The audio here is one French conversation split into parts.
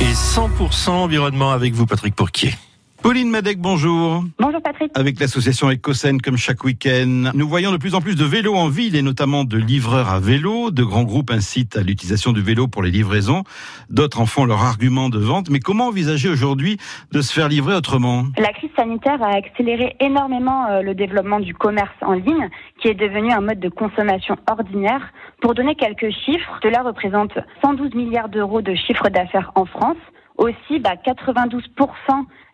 Et 100% environnement avec vous, Patrick Pourquier. Pauline Madec, bonjour. Bonjour Patrick. Avec l'association Ecocène, comme chaque week-end, nous voyons de plus en plus de vélos en ville et notamment de livreurs à vélo. De grands groupes incitent à l'utilisation du vélo pour les livraisons. D'autres en font leur argument de vente. Mais comment envisager aujourd'hui de se faire livrer autrement? La crise sanitaire a accéléré énormément euh, le développement du commerce en ligne, qui est devenu un mode de consommation ordinaire. Pour donner quelques chiffres, cela représente 112 milliards d'euros de chiffre d'affaires en France. Aussi, bah, 92%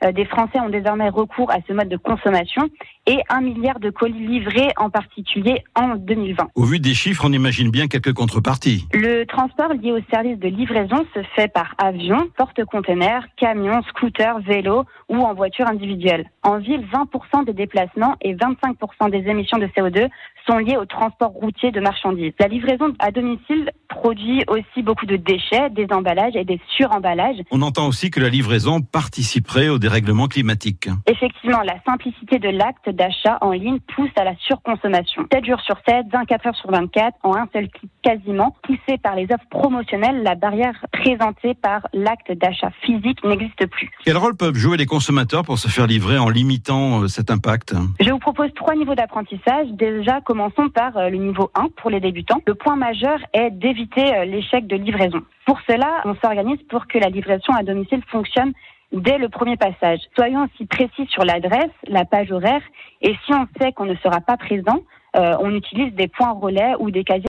euh, des Français ont désormais recours à ce mode de consommation et un milliard de colis livrés en particulier en 2020. Au vu des chiffres, on imagine bien quelques contreparties. Le transport lié au service de livraison se fait par avion, porte-containers, camions, scooters, vélos ou en voiture individuelle. En ville, 20% des déplacements et 25% des émissions de CO2 sont liés au transport routier de marchandises. La livraison à domicile produit aussi beaucoup de déchets, des emballages et des suremballages. On entend aussi que la livraison participerait au dérèglement climatique. Effectivement, la simplicité de l'acte d'achat en ligne pousse à la surconsommation. 7 jours sur 7, 24 heures sur 24, en un seul clic quasiment. Poussé par les offres promotionnelles, la barrière présentée par l'acte d'achat physique n'existe plus. Quel rôle peuvent jouer les consommateurs pour se faire livrer en limitant euh, cet impact? Je vous propose trois niveaux d'apprentissage. Déjà, commençons par euh, le niveau 1 pour les débutants. Le point majeur est d'éviter euh, l'échec de livraison. Pour cela, on s'organise pour que la livraison à domicile fonctionne dès le premier passage. Soyons aussi précis sur l'adresse, la page horaire, et si on sait qu'on ne sera pas présent, euh, on utilise des points relais ou des casiers